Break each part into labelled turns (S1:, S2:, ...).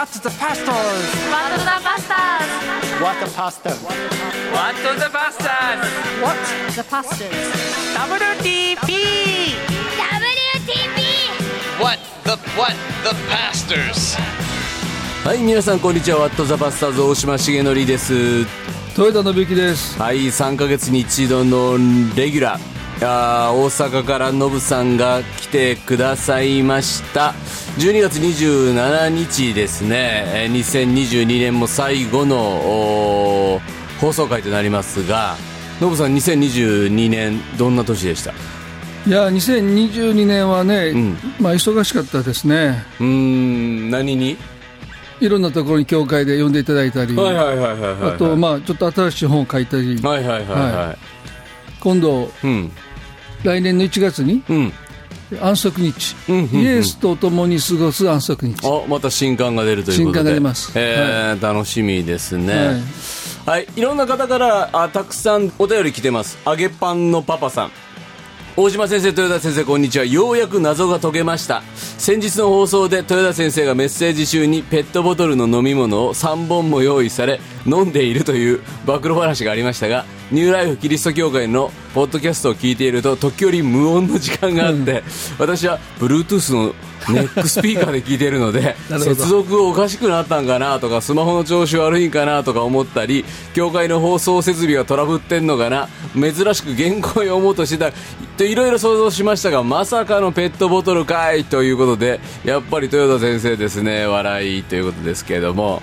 S1: What the pastors?
S2: What the Bastards?
S1: What the pastors?
S3: What the Bastards?
S1: What?
S2: The Pastors.
S3: WTP!
S2: WTP!
S4: What the what the pastors?
S5: はい皆さんこんにちはワットザバスターズ大島重則です
S6: 豊田信之です
S5: はい3ヶ月に一度のレギュラーあー大阪からノブさんが来てくださいました。12月27日ですね。えー2022年も最後の放送回となりますがノブさん2022年どんな年でした？
S6: いや2022年はね、
S5: ん。
S6: まあ忙しかったですね。
S5: うーん何に？
S6: いろんなところに教会で呼んでいただいたり、
S5: はいはいはいはいはい
S6: あとまあちょっと新しい本を書いたり、
S5: はいはいはいは
S6: 今度
S5: いうん
S6: 来年の1月に
S5: うん。
S6: 安息日、
S5: うんうんうん。
S6: イエスと共に過ごす安息日、
S5: あまた新刊が出るということで。
S6: 新刊が出ます。
S5: えー楽しみですね。はい、い、ろんな方からあたくさんお便り来てます。揚げパンのパパさん。大島先生豊田先生こんにちは。ようやく謎が解けました。先日の放送で豊田先生がメッセージ中にペットボトルの飲み物を3本も用意され飲んでいるという暴露話がありましたがニューライフキリスト教会のポッドキャストを聞いていると時折無音の時間があって、私は Bluetooth のネックスピーカーで聞いているので 接続おかしくなったんかなとかスマホの調子悪いんかなとか思ったり教会の放送設備がトラブってんのかな珍しく原稿を読もうとしてたといろいろ想像しましたがまさかのペットボトルかいということでやっぱり豊田先生ですね笑いということですけれども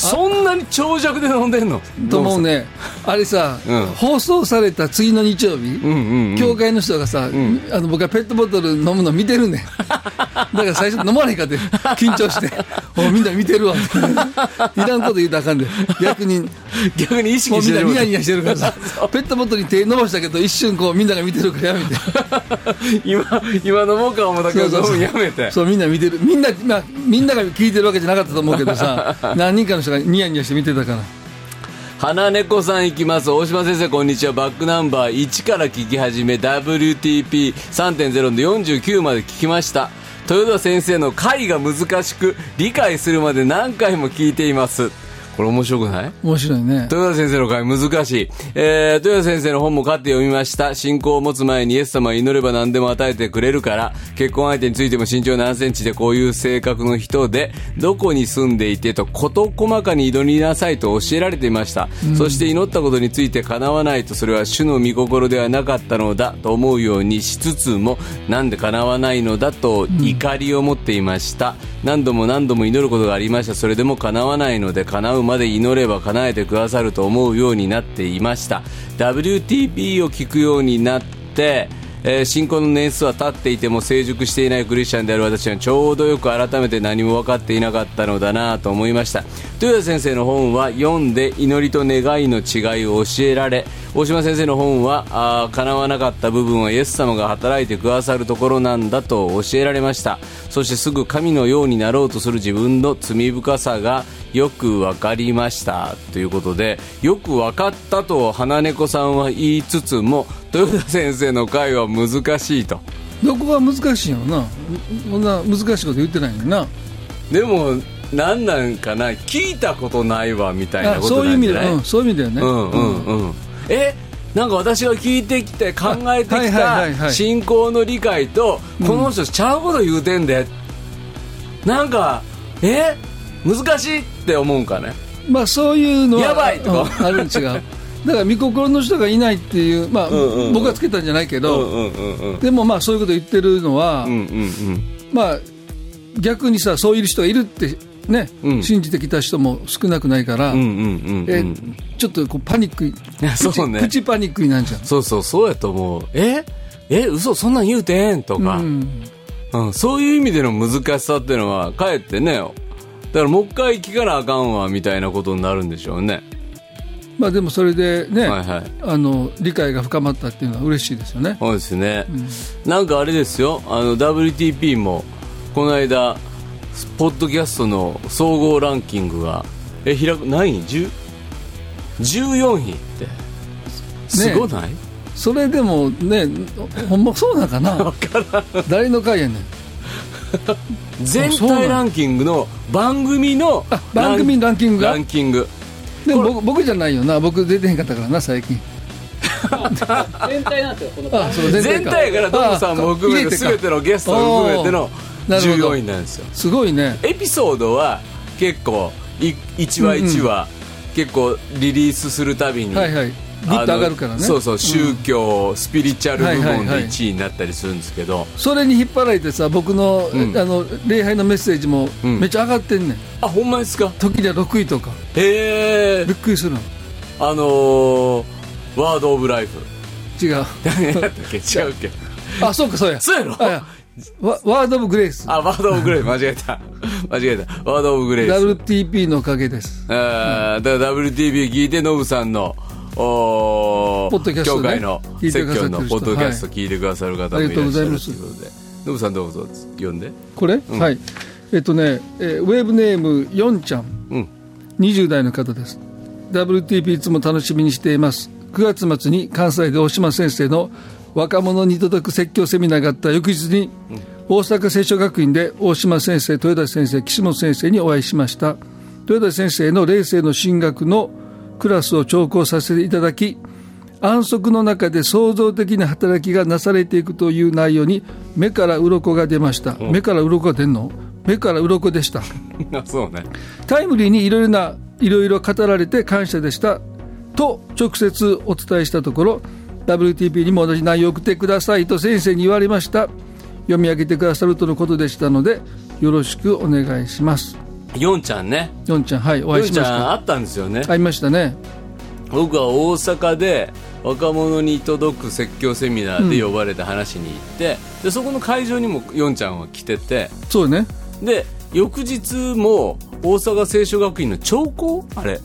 S5: そんなに長尺で飲んでんの？
S6: と思うね。あれさ、
S5: うん。
S6: 放送された次の日曜日、
S5: うんうんうん。
S6: 教会の人がさ、あの僕はペットボトル飲むの見てるね。ん だから最初飲まないかって緊張して。おみんな見てるわ。いらんこと言うたらあかんで。逆に
S5: 逆に意識
S6: もうみんな
S5: してる
S6: ニヤニヤしてるからさ。ペットボトルに手伸ばしたけど一瞬こうみんなが見てるからやめて。
S5: 今今飲もうか思ったけど
S6: そうそうそう。
S5: やめて。
S6: そうみんな見てる。みんな、まあ、みんなが聞いてるわけじゃなかったと思うけどさ何人かの人がニヤニヤして見てたから。
S5: 花猫さんいきます。大島先生こんにちは。バックナンバー1から聞き始め WTP3.0 の49まで聞きました。豊田先生の回が難しく理解するまで何回も聞いています。これ面白くない？
S6: 面白いね
S5: 豊田先生の回難しい。えー、豊田先生の本も買って読みました。信仰を持つ前にイエス様は祈れば何でも与えてくれるから、結婚相手についても身長何センチでこういう性格の人で、どこに住んでいてと事細かに祈りなさいと教えられていました。そして祈ったことについて叶わないとそれは主の御心ではなかったのだと思うようにしつつも、なんで叶わないのだと怒りを持っていました。何度も何度も祈ることがありました。それでも叶わないので叶うまで祈れば叶えてくださると思うようになっていました。WTP を聞くようになってえー信仰の年数は経っていても成熟していないクリスチャンである私はちょうどよく改めて何も分かっていなかったのだなと思いました。豊田先生の本は読んで祈りと願いの違いを教えられ大島先生の本はあー叶わなかった部分はイエス様が働いてくださるところなんだと教えられました。そしてすぐ神のようになろうとする自分の罪深さがよく分かりました。ということでよく分かったと花猫さんは言いつつも豊田先生の回は難しいと。
S6: どこが難しいんやろな？こんな難しいこと言ってないのにな。
S5: でも何なんかな聞いたことないわみたいな
S6: あ
S5: こ
S6: そういう意味で、うん、そういう意味だよね、
S5: うんうんうん。えなんか私が聞いてきて考えてきた信仰の理解とこの人ちゃうこと言うてんで、なんかえ難しいって思うんかね？
S6: まあそういうのは
S5: やばいとか。
S6: うんあるに違う。だから見心の人がいないっていう、まあ
S5: んうんうん。
S6: 僕がつけたんじゃないけど、
S5: うんうんうんうん。
S6: でもまあそういうこと言ってるのは、
S5: うんうん。
S6: まあ逆にさそういう人がいるってね、
S5: うん。
S6: 信じてきた人も少なくないから、
S5: うんうんうんうん。
S6: ちょっとこうパニック
S5: そうね。
S6: プチパニックになるじゃん
S5: そうそうそうやと思う。え？え嘘そんなん言うてん？とか、
S6: うん。
S5: うん、そういう意味での難しさっていうのはかえってねだからもう一回聞かなあかんわみたいなことになるんでしょうね。
S6: まあでもそれでね、
S5: はいはい。
S6: あの理解が深まったっていうのは嬉しいですよね。
S5: そうですね、なんかあれですよ。あの WTP もこの間ポッドキャストの総合ランキングがえ開く何位10 14位って。すごない、
S6: それでもねほんまそうなんかな？誰の回やねん。
S5: 全体ランキングの番組の
S6: あ番組ランキングが？
S5: ランキング。
S6: でも僕僕じゃないよな。僕出てへんかったからな最近。
S1: 全体なんですよ、この
S6: あそう
S5: 全体やからトムさんも含めて
S6: あ
S5: 全てのゲストも含めての従業員なんですよ。
S6: すごいね。
S5: エピソードは結構い1話1話、結構リリースするたびに、
S6: はいはい。グッと上がるからね。
S5: そうそう宗教、スピリチュアル部門で
S6: はいはいはい。
S5: 1位になったりするんですけど、
S6: それに引っ張られてさ僕の,、
S5: うん。
S6: あの礼拝のメッセージも
S5: うん。
S6: めっちゃ上がってんねん、
S5: あほんまですか？
S6: 時には6位とか。
S5: へえ。
S6: びっくりするの。
S5: あのー、ワード・オブ・ライフ
S6: 違う。
S5: 違うっけ？
S6: あそうかそうや。
S5: そうやろ？
S6: ワワード・オブ・グレイス。
S5: あワード・オブ・グレイス。間違えた。間違えた。ワード・オブ・グレイス。
S6: WTP のおかげです。
S5: あーだから WTV 聞いてノブさんのおー
S6: ポッドキャストね。
S5: 教会の
S6: 聞いて
S5: 説教
S6: くださってる人。
S5: のポッドキャスト聞いてくださる方もいらっしゃる
S6: ありがとうございます。
S5: ということでノブさんどうぞ読んで。
S6: これ、
S5: ん。
S6: はい。えっとね、えーウェブネームヨンちゃん。
S5: うん。
S6: 20代の方です。WTP いつも楽しみにしています。9月末に関西で大島先生の若者に届く説教セミナーがあった翌日に、大阪聖書学院で大島先生豊田先生岸本先生にお会いしました。豊田先生の霊性の神学のクラスを聴講させていただき安息の中で創造的な働きがなされていくという内容に目から鱗が出ました、目から鱗が出んの？目から鱗でした。
S5: あそうね。
S6: タイムリーにいろいろないろいろ語られて感謝でした。と直接お伝えしたところ WTP にも同じ内容を送ってくださいと先生に言われました。読み上げてくださるとのことでしたのでよろしくお願いします。
S5: ヨンちゃんね。
S6: ヨンちゃんはいお会いしました。
S5: ちゃんあったんですよね。
S6: 会いましたね。
S5: 僕は大阪で若者に届く説教セミナーで呼ばれて話しに行って、でそこの会場にもヨンちゃんは来てて
S6: そうね。
S5: で翌日も大阪聖書学院の長校あれ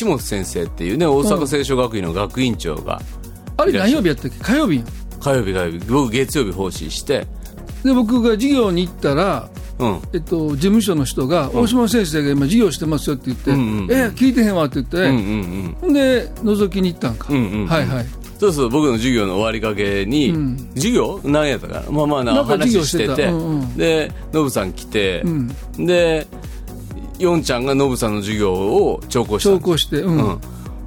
S5: 岸本先生っていうね大阪聖書学院の学院長が
S6: あれ何曜日やったっけ？火曜日
S5: 火曜日火曜日。僕月曜日奉仕して。
S6: で僕が授業に行ったら
S5: うん。
S6: えっと、事務所の人が、大島先生が今授業してますよって言って、
S5: うんうんうん。
S6: え聞いてへんわって言って、
S5: うんうんうん。
S6: ほんで覗きに行ったんか、
S5: うんうんうん。
S6: はいはい。
S5: そうそう僕の授業の終わりかけに、
S6: うん。
S5: 授業？何やったかな？まあまあな
S6: なんか授業
S5: 話してて。
S6: うんうん。
S5: でノブさん来て、
S6: うん。
S5: でヨンちゃんがノブさんの授業を聴講した。んです
S6: 証拠して、うん。
S5: うん。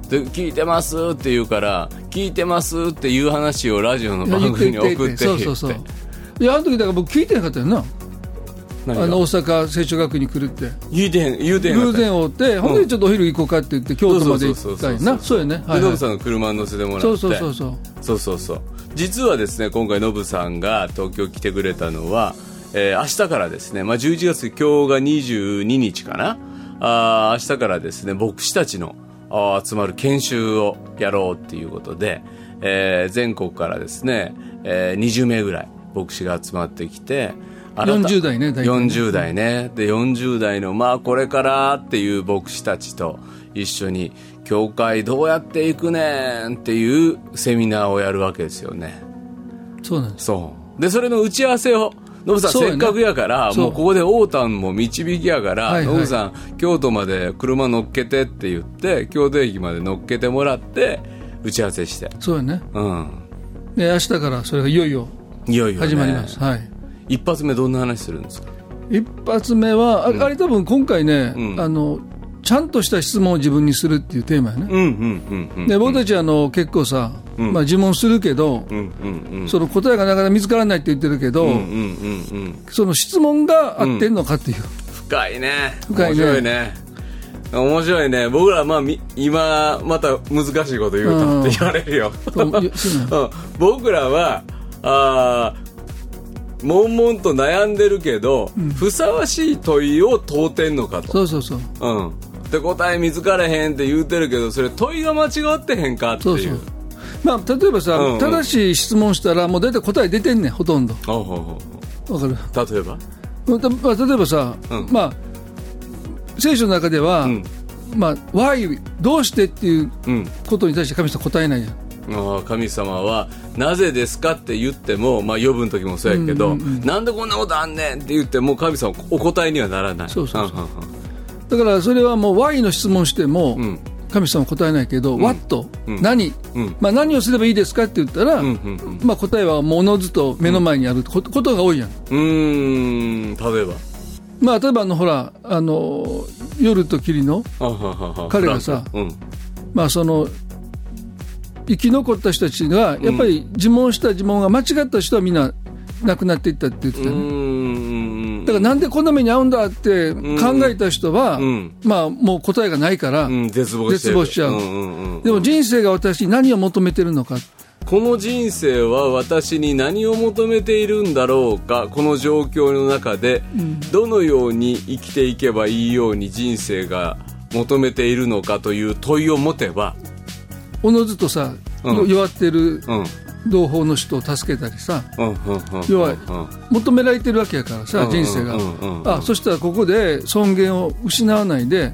S5: で聞いてますって言うから聞いてますっていう話をラジオの番組に送ってって
S6: そうそうそう。いやあの時だから僕聞いてなかったよな。あの大阪聖書学院に来るって。
S5: 言うてへん言うてへん
S6: 偶然会って、ほんでちょっとお昼行こうかって言って京都まで行ったんやな。そうやねはい、はい、
S5: でノブさんの車に乗せてもらって。
S6: そうそうそうそう。
S5: そうそうそう。実はですね今回ノブさんが東京来てくれたのは、えー明日からですね、まあ、11月今日が22日かな。あー明日からですね牧師たちの集まる研修をやろうっていうことで、えー全国からですね、えー20名ぐらい牧師が集まってきてあなた
S6: 40代ね大体ね。
S5: 40代ね。で40代のまあこれからっていう牧師たちと一緒に教会どうやっていくねんっていうセミナーをやるわけですよね。
S6: そうなんです。
S5: そう。でそれの打ち合わせをノブさん、せっかくやからもうここで大丹も導きやから、ノブさん京都まで車乗っけてって言って京都駅まで乗っけてもらって打ち合わせして。
S6: そうやね。
S5: うん。
S6: で明日からそれがいよいよ
S5: いよいよ、ね、
S6: 始まります、はい。
S5: 一発目どんな話するんですか？
S6: 一発目は、ああれ多分今回ね、
S5: うん。
S6: あのちゃんとした質問を自分にするっていうテーマやね、
S5: うんうんうんうん。
S6: で僕たちあの結構さ、
S5: うん
S6: まあ、自問するけど、
S5: うんうんうん。
S6: その答えがなかなか見つからないって言ってるけど、
S5: うんうんうんうん。
S6: その質問が合ってんのかっていう、
S5: 深いね。
S6: 深いね。
S5: 面白いね。面白いね。僕らまあみ今また難しいこと言うたって言われるよ、僕らはあー悶々と悩んでるけど、ふさわしい問いを問うてんのかと。
S6: そうそうそう。
S5: うん。で答え見つかれへんって言うてるけどそれ問いが間違ってへんかっていう
S6: まあ、例えばさ、
S5: うんうん。
S6: 正しい質問したらもう大体答え出てんねんほとんど。わかる？
S5: 例えば？
S6: まあ、例えばさ、
S5: うん。
S6: まあ聖書の中では、
S5: うん。
S6: まあ、why どうしてっていう
S5: うん。
S6: ことに対して神様答えないやん。
S5: あー神様はなぜですかって言っても、まあ、呼ぶの時もそうやけど、
S6: うんうんうん。
S5: なんでこんなことあんねんって言っても神様お答えにはならない。
S6: そうそうそう。ん
S5: んん。
S6: だからそれはもう why の質問しても、
S5: うん
S6: 神様は答えないけど、what、
S5: うん。
S6: 何、
S5: うん。
S6: まあ、何をすればいいですかって言ったら、まあ、答えはものずと目の前にあるこことが多いやん。
S5: うーん例えば。
S6: まあ、例えばあのほらあの夜と霧の、彼がさ
S5: うん。
S6: まあ、その生き残った人たちがやっぱり自問した自問が間違った人はみんな亡くなっていったって言ってたよね。だからなんでこんな目に遭うんだって考えた人は、
S5: うん。
S6: まあもう答えがないから、
S5: うん絶望してる
S6: 絶望しちゃう。でも人生が私に何を求めてるのか、
S5: この人生は私に何を求めているんだろうか？この状況の中でどのように生きていけばいいように人生が求めているのかという問いを持てば、
S6: おのずとさ、
S5: うん。
S6: 弱ってる
S5: うん
S6: 同胞の人を助けたりさ、要は
S5: うん
S6: 求められてるわけやからさ、
S5: うん
S6: 人生が、あそしたらここで尊厳を失わないで、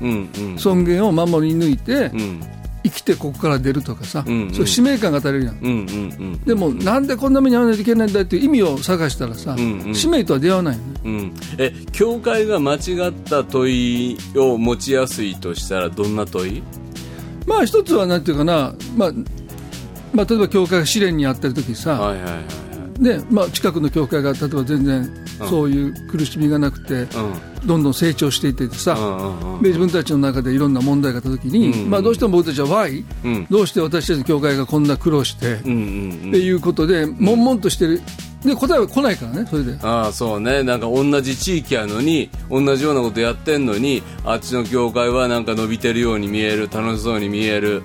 S6: 尊厳を守り抜いて、
S5: うん。
S6: 生きてここから出るとかさ、そ使命感が足れるやん。でもなんでこんな目に遭わないといけないんだっていう意味を探したらさ、使命とは出会わないよ。ね。
S5: うん、え教会が間違った問いを持ちやすいとしたらどんな問い？
S6: まあ一つはなんていうかな、まあ、まあ、例えば教会が試練にあってる時にさ、
S5: はいはいはいはい。
S6: でまあ、近くの教会が例えば全然そういう苦しみがなくて、どんどん成長していっててさ、
S5: うん
S6: 自分たちの中でいろんな問題があった時に、
S5: うん
S6: まあ、どうしても僕たちは Why、
S5: うん。
S6: どうして私たちの教会がこんな苦労して、
S5: うんうん。
S6: っていうことで悶々としてる。で答えは来ないからねそれで。
S5: ああそうね。なんか同じ地域やのに同じようなことやってんのにあっちの教会はなんか伸びてるように見える楽しそうに見える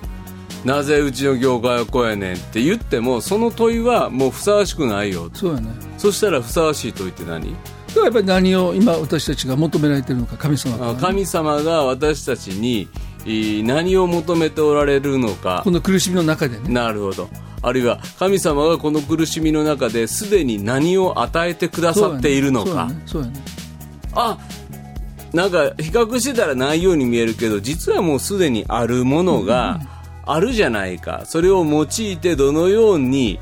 S5: なぜうちの教会はこうやねんって言ってもその問いはもうふさわしくないよ。
S6: そうやね。
S5: そしたらふさわしい問いって何？
S6: だやっぱり何を今私たちが求められてるのか神様ね、
S5: あ神様が私たちにえー何を求めておられるのか。
S6: この苦しみの中でね。
S5: なるほど。あるいは神様がこの苦しみの中ですでに何を与えてくださっているのか、
S6: そうやね。そうやね。
S5: あなんか比較してたらないように見えるけど実はもうすでにあるものがあるじゃないか。それを用いてどのように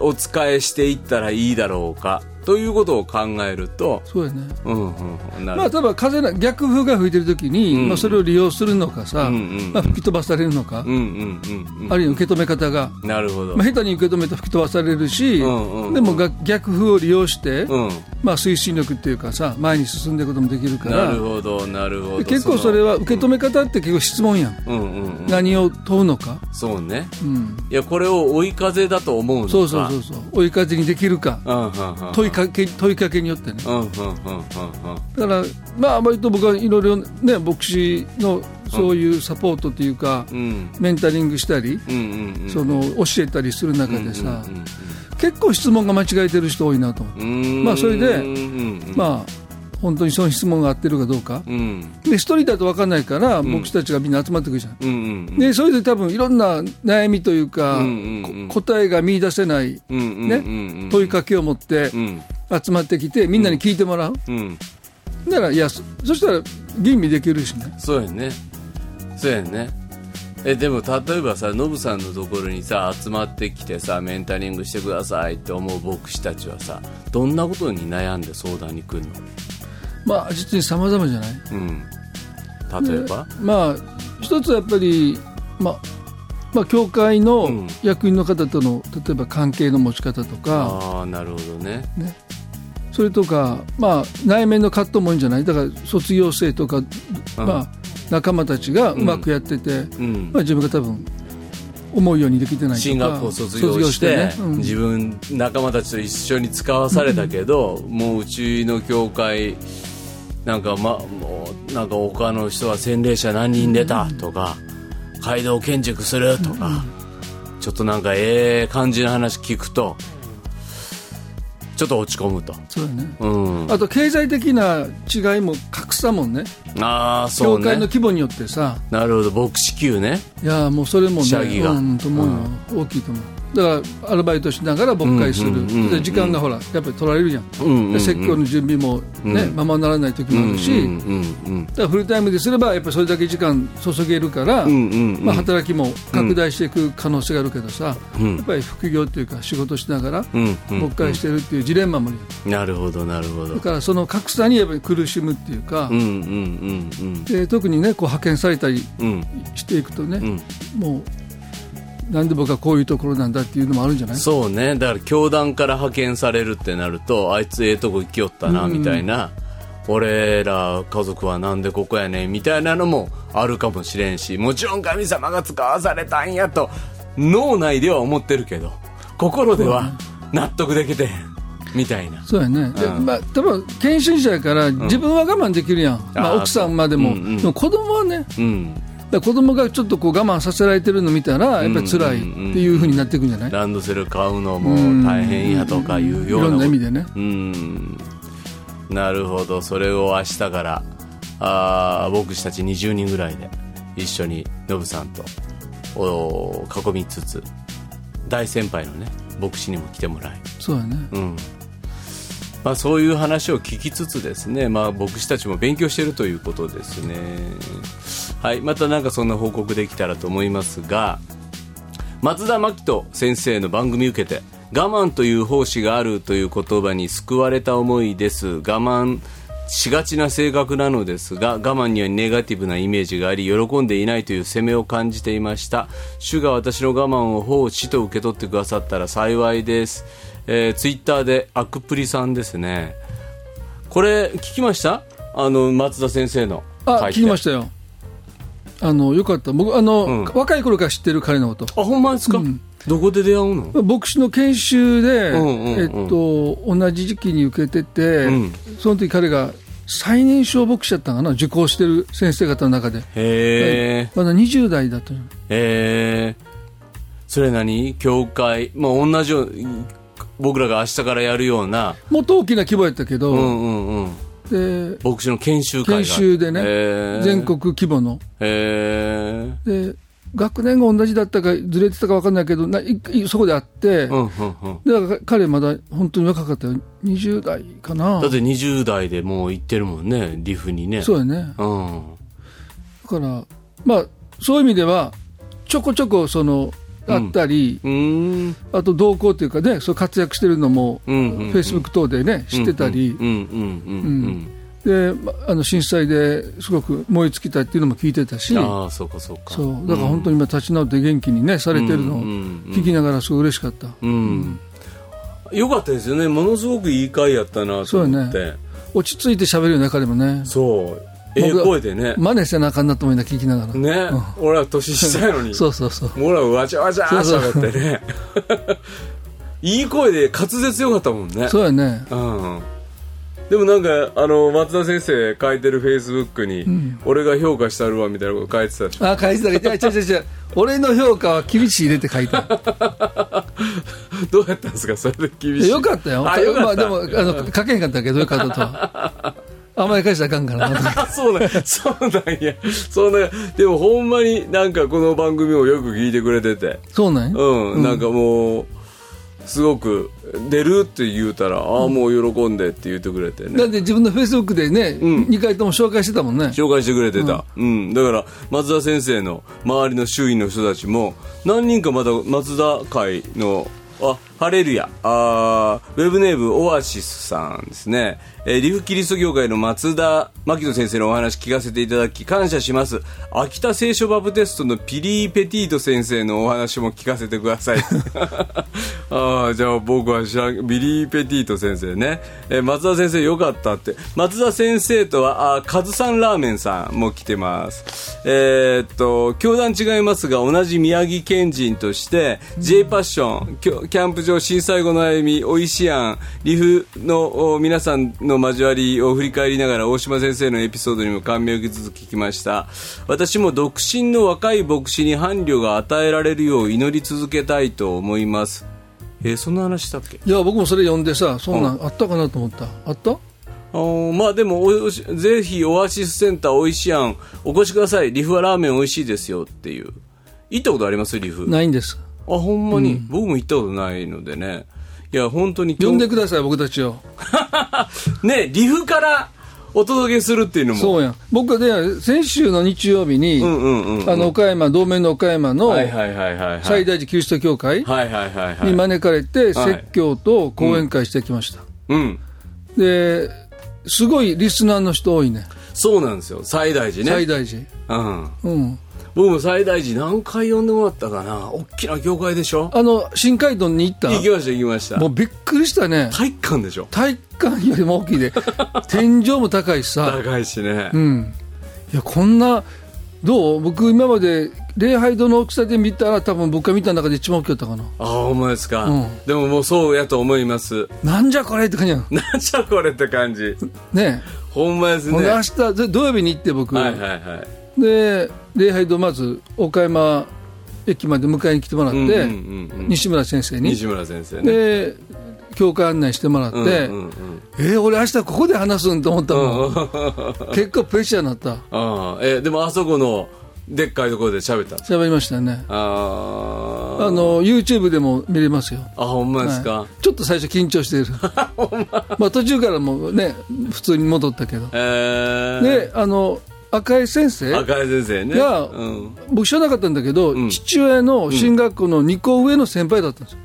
S5: お使いしていったらいいだろうか。ということを考えると、
S6: そうやね。
S5: うんうん
S6: まあ、例えば風な逆風が吹いてる時に、
S5: うん。
S6: まあ、それを利用するのかさ、
S5: うんうん
S6: まあ、吹き飛ばされるのか、
S5: うんうんうんうん。
S6: あるいは受け止め方が、
S5: なるほど、
S6: まあ、下手に受け止めて吹き飛ばされるし、
S5: うんうんうん。
S6: でもが逆風を利用して、
S5: うん。
S6: まあ、推進力っていうかさ前に進んでいくこともできるから
S5: なるほどなるほど。
S6: で結構それは受け止め方って結構質問やん、
S5: うん。うんうん
S6: 何を問うのか、
S5: そうね。
S6: うん、
S5: いやこれを追い風だと思うのか。
S6: そうそうそうそう。追い風にできるか。
S5: うんうんうん
S6: 問いかけ問いかけによってね
S5: うんうんうんうん
S6: だからまあ割と僕はいろいろね牧師のそういうサポートというか、
S5: うん
S6: メンタリングしたり、
S5: うんうんうん
S6: その教えたりする中でさ、
S5: うんうん
S6: 結構質問が間違えてる人多いなと思って、まあそれで
S5: うんうん
S6: まあ本当にその質問が合ってるかどうか、
S5: うん。
S6: で一人だと分かんないから、牧師たちがみんな集まってくるじゃん、
S5: うんうん
S6: でそれで多分いろんな悩みというか、
S5: うんうんうん。
S6: こ答えが見出せない、
S5: うんうん
S6: ね
S5: うんうん。
S6: 問いかけを持って
S5: うん。
S6: 集まってきてみんなに聞いてもらう、
S5: うん。
S6: だからいやそそしたら吟味できるしね。
S5: そうやね。そうやね。えでも例えばさノブさんのところにさ集まってきてさメンタリングしてくださいって思う牧師たちはさどんなことに悩んで相談に来るの？
S6: まあ実に様々じゃない？
S5: うん。例えば？
S6: まあ一つはやっぱりまあまあ、教会の
S5: うん。
S6: 役員の方との例えば関係の持ち方とか、
S5: ああなるほどね。
S6: それとか、まあ、内面の葛藤もいいんじゃない？だから卒業生とか、まあ、仲間たちがうまくやってて、
S5: うん。
S6: まあ、自分が多分思うようにできてないとか。
S5: 進学校卒業して
S6: ね。うん。
S5: 自分仲間たちと一緒に使わされたけど、もううちの教会なんかまもうなんか他の人は洗礼者何人出た？とか、街道建築する？とか、ちょっとなんかええ感じの話聞くとちょっと落ち込むと、
S6: そうだね。
S5: うん、
S6: あと経済的な違いも格差もんね。
S5: ああそう
S6: 教会の
S5: ね
S6: 規模によってさ。
S5: なるほど。牧師級ね。
S6: いやもうそれもねうんと思うよ、大きいと思うだからアルバイトしながら牧会する、
S5: うんうんうん
S6: 時間がほらやっぱり取られるじゃん、
S5: うんうん。
S6: 説教の準備もね、
S5: うん。
S6: ままならない時もあるし、
S5: うんうんうん
S6: だからフルタイムですればやっぱりそれだけ時間注げるから、
S5: うんうんうん。
S6: まあ、働きも拡大していく可能性があるけどさ、
S5: うん。
S6: やっぱり副業っていうか仕事しながら
S5: うんうん
S6: 牧会してるっていうジレンマもある
S5: なるほどなるほど。
S6: だからその格差にやっぱり苦しむっていうか、
S5: うんうんうんうん。
S6: で特にねこう派遣されたり
S5: うん。
S6: していくとね、
S5: うん。
S6: もうなんで僕はこういうところなんだっていうのもあるんじゃない？
S5: そうね。だから教団から派遣されるってなるとあいつええとこ行きよったなみたいな、俺ら家族はなんでここやねんみたいなのもあるかもしれんしもちろん神様が使わされたんやと脳内では思ってるけど心では納得できてへんみたいな。
S6: そうやね、で
S5: うん。
S6: まあ、多分研修者やから自分は我慢できるやん、まあ、
S5: あー
S6: 奥さんまでも、
S5: うんうん。
S6: でも子供はね
S5: うん
S6: だ子供がちょっとこう我慢させられてるの見たらやっぱり辛いっていうふうになっていくんじゃない、
S5: ランドセル買うのも大変やとかいうような
S6: いろんな意味でね。
S5: うん。なるほど。それを明日からあー僕たち20人ぐらいで一緒にノブさんとお囲みつつ大先輩のね牧師にも来てもらい。
S6: そうやね。
S5: うんまあ、そういう話を聞きつつですね、まあ、牧師たちも勉強しているということですね。はい、またなんかそんな報告できたらと思いますが、松田真希人先生の番組受けて、我慢という奉仕があるという言葉に救われた思いです。我慢しがちな性格なのですが、我慢にはネガティブなイメージがあり、喜んでいないという責めを感じていました。主が私の我慢を奉仕と受け取ってくださったら幸いです。えー、ツイッターでアクプリさんですね。これ、聞きました？あの、松田先生の。
S6: あ聞きましたよあのよかった僕あの、
S5: うん
S6: 若い頃から知ってる彼のこと
S5: あ、ほんまですか、
S6: うん
S5: どこで出会うの？
S6: 牧師の研修で、
S5: うんうんうん。
S6: えっと、同じ時期に受けてて、
S5: うん。
S6: その時彼が最年少牧師だったのかな？受講してる先生方の中で。
S5: へえ。
S6: まだ20代だという
S5: え。ー、それ何？教会、まあ、同じよう僕らが明日からやるような、
S6: もっと大きな規模やったけど、
S5: うんうんうん、
S6: で
S5: 牧師の研修会が。
S6: 研修でね、全。国規模の。
S5: へー
S6: で学年が同じだったかずれてたか分かんないけどないいそこで会って、
S5: うんうんうん。
S6: でだから彼まだ本当に若かったよ20代かな
S5: だって20代でもう行ってるもんね、リフにね。
S6: そうやね
S5: うん。
S6: だからまあそういう意味ではちょこちょこそのあったり、
S5: うーん。
S6: あと同行というかねそう活躍してるのも、フェイスブック等でね知ってたり、
S5: うんうんうん
S6: でまあの震災ですごく燃え尽きたっていうのも聞いてたし
S5: うん。ああ、そうかそうか。
S6: そうだから本当に今立ち直って元気にねされてるのを
S5: うんうんうん
S6: 聞きながらすごい嬉しかった、
S5: うん。よかったですよね。ものすごくいい回やったなと思って。
S6: 落ち着いて喋るよね彼もね
S5: そう。ええ声でね。
S6: 真似せなあかんなと思いながら聞きながら、
S5: ね、俺は年下やのに。
S6: そうそうそう
S5: 俺らわちゃわちゃ喋ってね。いい声で滑舌よかったもんね。
S6: そうやね
S5: うん。でもなんか、あの、松田先生書いてるフェイスブックに、俺が評価したるわみたいなこと書いてたでしょ。
S6: あ書いてたけどいや違う違う違う俺の評価は厳しい入れて書いた
S5: どうやったんですか？それで厳しい。
S6: よかったよ
S5: あ、よかった。
S6: まあでもあの書けへんかったけどよかったとは甘やかしたらあかんからな
S5: あ そうなん、そうなんや。そうなんや。でもほんまになんかこの番組をよく聞いてくれてて。
S6: そうなんや？
S5: うん、なんかもう、すごく、出るって言うたら、ああ、もう喜んでって言ってくれて
S6: だっ
S5: ね。
S6: て自分のフェイスブックでね、
S5: ん
S6: 2回とも紹介してたもんね
S5: 紹介してくれてた。うん。だから、松田先生の周りの周囲の人たちも、何人かまだ松田会の、あ、ハレルヤ、あウェブネームオアシスさんですね。えーリフキリスト教会の松田牧野先生のお話聞かせていただき感謝します。秋田聖書バプテストのピリー・ペティート先生のお話も聞かせてください。ああ、じゃあ僕は知らん、ビリー・ペティート先生ね。えー松田先生よかったって。松田先生とは、あカズさんラーメンさんも来てます。えーっと、教団違いますが、同じ宮城県人として、J パッション、キャンプ場震災後の歩み、おいしやん、リフのお皆さんの交わりを振り返りながら、大島先生のエピソードにも感銘を受けつつ聞きました。私も独身の若い牧師に伴侶が与えられるよう祈り続けたいと思います。えーそんな話したっけ？
S6: いや僕もそれ読んでさそんなん。あったかなと思った？あった？
S5: あーまあでもおぜひオアシスセンターおいしやんお越しください。リフはラーメンおいしいですよっていう。行ったことあります？リフ。
S6: ないんです
S5: あ、ほんまに、僕も行ったことないのでね。いや、本当に
S6: 呼んでください、僕たちを。
S5: ね、リフからお届けするっていうのも。
S6: そうやん。僕はね、先週の日曜日に、
S5: うんうんうんうん
S6: あの、岡山、同盟の岡山の
S5: はいはいはいはい、はい。
S6: 最大寺キリスト教会
S5: はいはいはいはい。
S6: に招かれて、
S5: はい
S6: 説教と講演会してきました。
S5: うん。
S6: で、すごいリスナーの人多いね。
S5: そうなんですよ。最大寺ね。
S6: 最大寺。
S5: うん。
S6: うん。
S5: 僕も最大寺何回呼んでもらったかな？大きな教会でしょ？
S6: あの、新街道に行った？
S5: 行きました行きました。
S6: もうびっくりしたね。
S5: 体育館でしょ？
S6: 体育館よりも大きいで。天井も高いしさ。
S5: 高いしね。
S6: うん。いや、こんな、どう？僕今まで礼拝堂の大きさで見たら多分僕が見た中で一番大きかったかな。
S5: ああ、ほんまですか、
S6: うん
S5: でももうそうやと思います。
S6: なんじゃこれって感じやん。
S5: なんじゃこれって感じ。
S6: ね
S5: ほんまですね。
S6: 明日、ぜ土曜日に行って僕、
S5: はいはい。
S6: で、礼拝堂まず岡山駅まで迎えに来てもらって、
S5: うんうんうんうん
S6: 西村先生に。
S5: 西村先生ね。
S6: で、教会案内してもらって、
S5: うんうんうん
S6: えー俺明日ここで話すんと思ったもん。結構プレッシャーになった。
S5: ああ、え、でもあそこのでっかいところで喋った
S6: 喋りましたね。
S5: ああ。
S6: あの、YouTube でも見れますよ。
S5: あ、ほんまですか、
S6: はいちょっと最初緊張してる。まあ途中からもうね、普通に戻ったけど。
S5: えー、
S6: で、あの、赤井先生？
S5: 赤井先生ね。
S6: が
S5: うん。
S6: 僕知らなかったんだけど、
S5: ん
S6: 父親の進学校の2個上の先輩だったんですよ。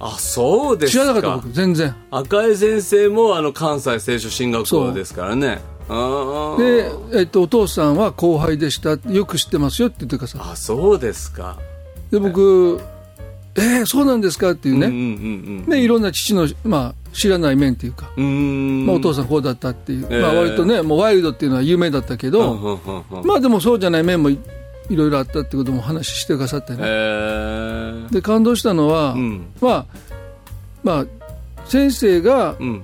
S5: あ、そうですか。
S6: 知らなかった僕、全然。
S5: 赤井先生もあの関西聖書進学校ですからね。
S6: で、えっと、お父さんは後輩でした。よく知ってますよって言ってください。
S5: あ、そうですか。
S6: で、僕、えー、そうなんですかっていうね。
S5: うんうんうん
S6: で、いろんな父の、まあ、知らない面っていうか。まあ、お父さんこうだったっていう、
S5: えー
S6: まあ、割とね、もうワイルドっていうのは有名だったけど、まあ、でもそうじゃない面もいいろいろあったってことも話してくださってね。
S5: え。ー、
S6: で、感動したのは、
S5: うん。
S6: まあ、まあ、先生が、
S5: うん。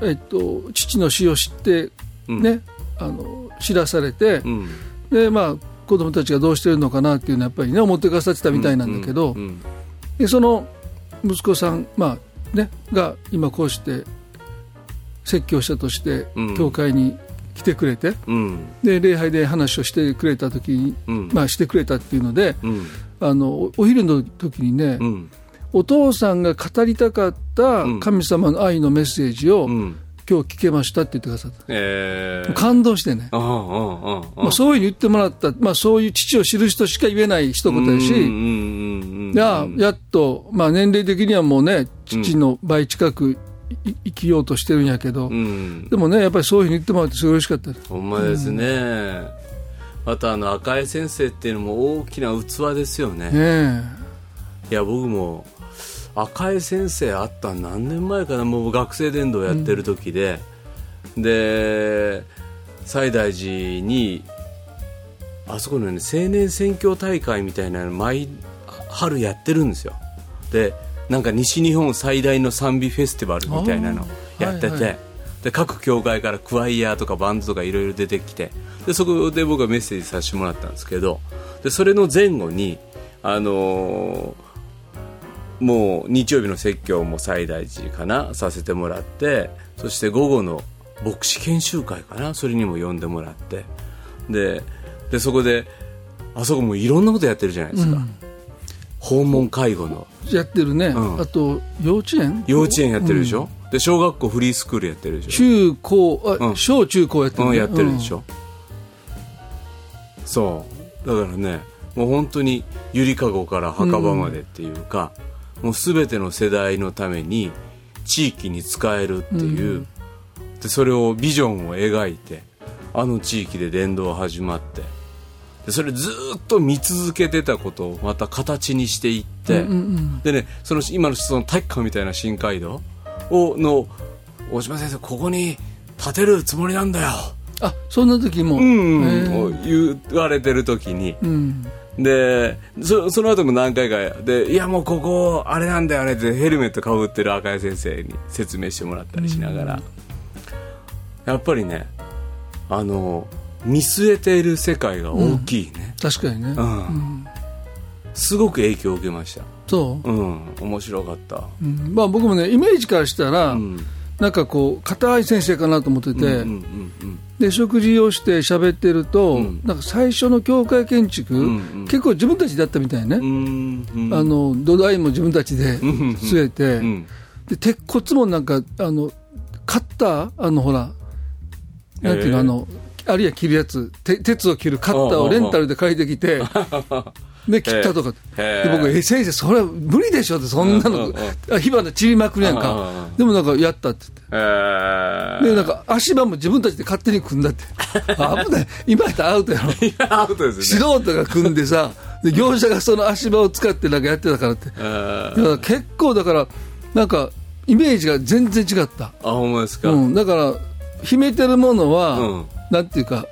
S6: えっと、父の死を知って、
S5: うん。
S6: ね、あの、知らされて、
S5: うん。
S6: で、まあ、子供たちがどうしてるのかなっていうのはやっぱりね、思ってくださってたみたいなんだけど、でその息子さん、まあね、が今こうして説教者として
S5: うん
S6: 教会に来てくれて、
S5: うん。
S6: で礼拝で話をしてくれた時に、
S5: うん
S6: まあ、してくれたっていうので、
S5: うん。
S6: あのおお昼の時にね、
S5: うん。
S6: お父さんが語りたかった神様の愛のメッセージを、
S5: うん。
S6: 今日聞けましたって言ってくださった、
S5: えー。
S6: 感動してね。まあ、そういうふうに言ってもらった、まあ、そういう父を知る人しか言えない一言だし。いややっと、まあ、年齢的にはもうね、父の倍近くい生きようとしてるんやけど、
S5: うん。
S6: でもね、やっぱりそういうふうに言ってもらって、すごい嬉しかった。
S5: ほんまですね。またあの赤井先生っていうのも大きな器ですよね。
S6: ね
S5: いや僕も赤井先生会ったの何年前かなもう学生伝道やってる時で、で西大寺にあそこのね青年選挙大会みたいなの毎春やってるんですよ。でなんか西日本最大の賛美フェスティバルみたいなのやってて、
S6: はいはい。
S5: で各教会からクワイヤーとかバンドとかいろいろ出てきてでそこで僕はメッセージさせてもらったんですけどでそれの前後にあのーもう日曜日の説教も西大寺かなさせてもらってそして午後の牧師研修会かなそれにも呼んでもらってででそこであそこもいろんなことやってるじゃないですか、訪問介護の。
S6: やってるね、
S5: ん。
S6: あと幼稚園？
S5: 幼稚園やってるでしょ、で小学校フリースクールやってるでしょ？
S6: 中高あ、
S5: うん。
S6: 小中高やってる、ね。
S5: うん、やってるでしょ、そう。だからねもう本当にゆりかごから墓場までっていうか、もう全ての世代のために地域に使えるっていう、でそれをビジョンを描いてあの地域で伝道始まってでそれずーっと見続けてたことをまた形にしていって、でねその今のその体育館みたいな深海道をの大島先生ここに建てるつもりなんだよ。
S6: あそんな時も、
S5: うん、
S6: へー。
S5: を言われてる時に、
S6: うん。
S5: でそその後も何回かでいやもうここあれなんだよねってヘルメットかぶってる赤井先生に説明してもらったりしながら、やっぱりねあの見据えている世界が大きいね、
S6: 確かにね、
S5: うん。すごく影響を受けました。
S6: そう、
S5: うん。面白かった。
S6: うん。まあ、僕もねイメージからしたら、
S5: ん。
S6: なんかこう硬い先生かなと思ってて、
S5: うんうんうん
S6: で食事をして喋ってると、
S5: ん。
S6: なんか最初の教会建築、
S5: んうん。
S6: 結構自分たちでやったみたいね、
S5: うんうん。
S6: あの土台も自分たちで
S5: んうん。
S6: 据えて、
S5: うん。
S6: で鉄骨もなんかあのカッターあのほらなんていうの、
S5: へー。
S6: あのあるいは切るやつて鉄を切るカッターをレンタルで借りてきて で切ったとか。で僕え先生それは無理でしょってそんなの火花散りまくるやんか。
S5: うん
S6: でもなんかやったって
S5: えー
S6: 言って。でなんか足場も自分たちで勝手に組んだって。あ 危ない。今やったらアウトやろ。
S5: アウトです
S6: 素
S5: ね。
S6: 人が組んでさで業者がその足場を使ってなんかやってたからって。
S5: えー。
S6: いや結構だからなんかイメージが全然違った、
S5: あほんまですか、
S6: うん、だから秘めてるものは、
S5: うん
S6: なんていうか、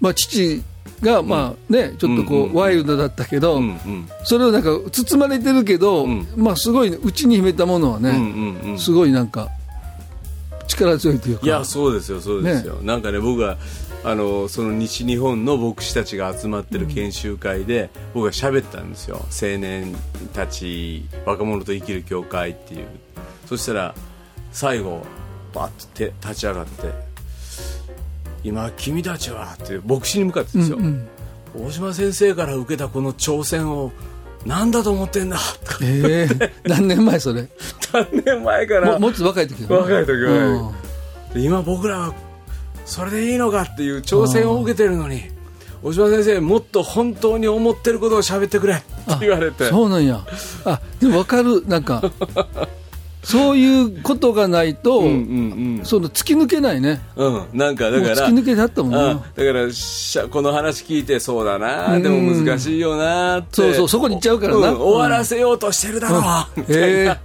S6: まあ、父がまあね、ちょっとこう、
S5: うんうん
S6: ワイルドだったけど、
S5: うんうん。
S6: それをなんか包まれてるけど、
S5: うん。
S6: まあすごい内に秘めたものはね、
S5: うんうんうん
S6: すごいなんか力強いというか。
S5: いやそうですよそうですよ、なんかね僕はあのその西日本の牧師たちが集まってる研修会で、僕が喋ったんですよ。青年たち若者と生きる教会っていう。そしたら最後バッて立ち上がって「今君たちは」って牧師に向かってですよ、大島先生から受けたこの挑戦を何だと思ってんだ。とか
S6: ええ。何年前それ？
S5: 何年前から
S6: ももっと若い時だね。
S5: 若い時は
S6: うん。
S5: で今僕らはそれでいいのかっていう挑戦を受けてるのに大島先生もっと本当に思ってることを喋ってくれって言われて
S6: そうなん。やあでも分かるなんかそういうことがないと、
S5: うんうん
S6: その突き抜けないね。
S5: うん。うんなんかだから
S6: 突き抜けてあったもんな、
S5: うん。だからしゃこの話聞いてそうだな。でも難しいよなって。
S6: そうそうそこに行っちゃうからな。
S5: うん。終わらせようとしてるだろう。みたい
S6: ええ
S5: な